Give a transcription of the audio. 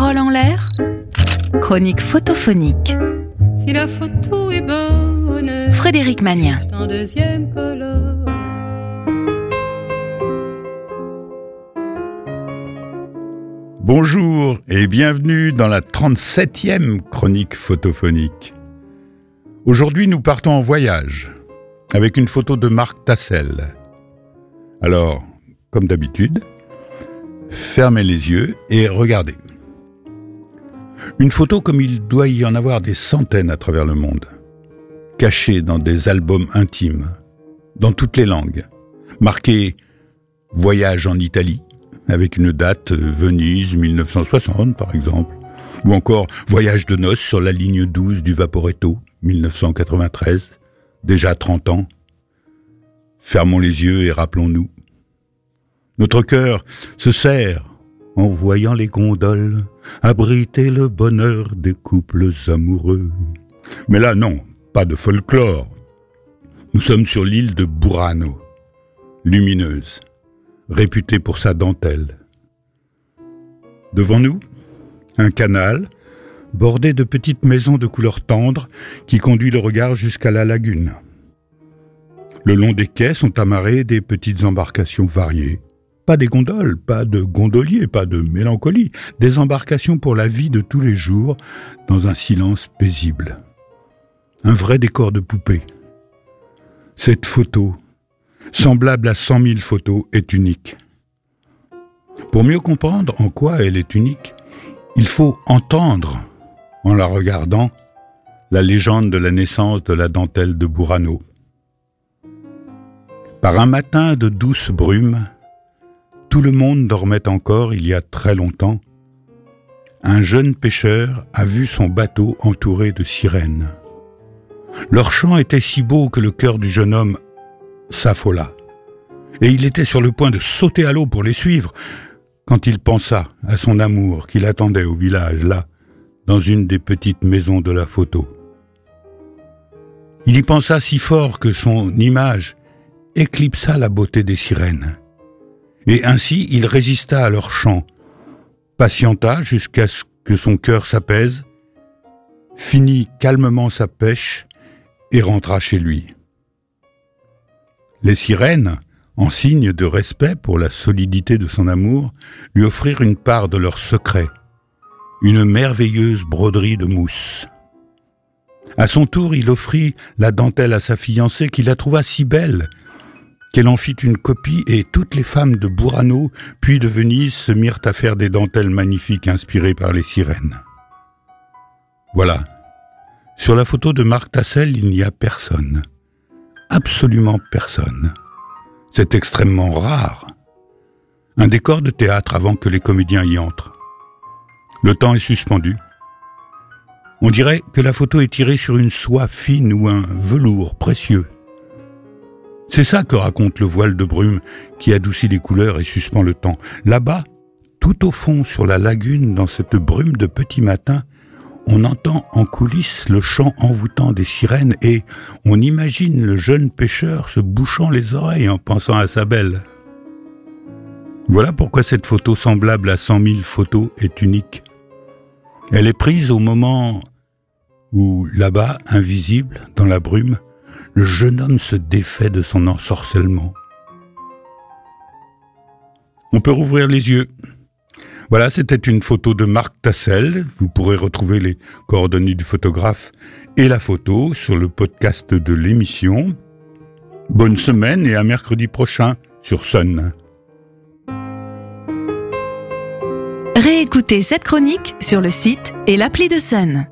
Parole en l'air Chronique photophonique. Si la photo est bonne, Frédéric Magnien. c'est en deuxième colonne. Bonjour et bienvenue dans la 37e chronique photophonique. Aujourd'hui, nous partons en voyage avec une photo de Marc Tassel. Alors, comme d'habitude, fermez les yeux et regardez. Une photo comme il doit y en avoir des centaines à travers le monde, cachée dans des albums intimes, dans toutes les langues, marquée Voyage en Italie, avec une date Venise 1960 par exemple, ou encore Voyage de noces sur la ligne 12 du Vaporetto 1993, déjà 30 ans. Fermons les yeux et rappelons-nous. Notre cœur se serre en voyant les gondoles abriter le bonheur des couples amoureux. Mais là non, pas de folklore. Nous sommes sur l'île de Burano, lumineuse réputé pour sa dentelle. Devant nous, un canal bordé de petites maisons de couleur tendre qui conduit le regard jusqu'à la lagune. Le long des quais sont amarrées des petites embarcations variées. Pas des gondoles, pas de gondoliers, pas de mélancolie, des embarcations pour la vie de tous les jours dans un silence paisible. Un vrai décor de poupée. Cette photo semblable à cent mille photos, est unique. Pour mieux comprendre en quoi elle est unique, il faut entendre, en la regardant, la légende de la naissance de la dentelle de Burano. Par un matin de douce brume, tout le monde dormait encore il y a très longtemps. Un jeune pêcheur a vu son bateau entouré de sirènes. Leur chant était si beau que le cœur du jeune homme s'affola. Et il était sur le point de sauter à l'eau pour les suivre, quand il pensa à son amour qui l'attendait au village, là, dans une des petites maisons de la photo. Il y pensa si fort que son image éclipsa la beauté des sirènes. Et ainsi il résista à leur chant, patienta jusqu'à ce que son cœur s'apaise, finit calmement sa pêche et rentra chez lui. Les sirènes, en signe de respect pour la solidité de son amour, lui offrirent une part de leur secret, une merveilleuse broderie de mousse. À son tour, il offrit la dentelle à sa fiancée qui la trouva si belle qu'elle en fit une copie et toutes les femmes de Burano puis de Venise se mirent à faire des dentelles magnifiques inspirées par les sirènes. Voilà. Sur la photo de Marc Tassel, il n'y a personne absolument personne. C'est extrêmement rare. Un décor de théâtre avant que les comédiens y entrent. Le temps est suspendu. On dirait que la photo est tirée sur une soie fine ou un velours précieux. C'est ça que raconte le voile de brume qui adoucit les couleurs et suspend le temps. Là-bas, tout au fond sur la lagune, dans cette brume de petit matin, on entend en coulisses le chant envoûtant des sirènes et on imagine le jeune pêcheur se bouchant les oreilles en pensant à sa belle. Voilà pourquoi cette photo semblable à cent mille photos est unique. Elle est prise au moment où, là-bas, invisible, dans la brume, le jeune homme se défait de son ensorcellement. On peut rouvrir les yeux. Voilà, c'était une photo de Marc Tassel. Vous pourrez retrouver les coordonnées du photographe et la photo sur le podcast de l'émission. Bonne semaine et à mercredi prochain sur Sun. Réécoutez cette chronique sur le site et l'appli de Sun.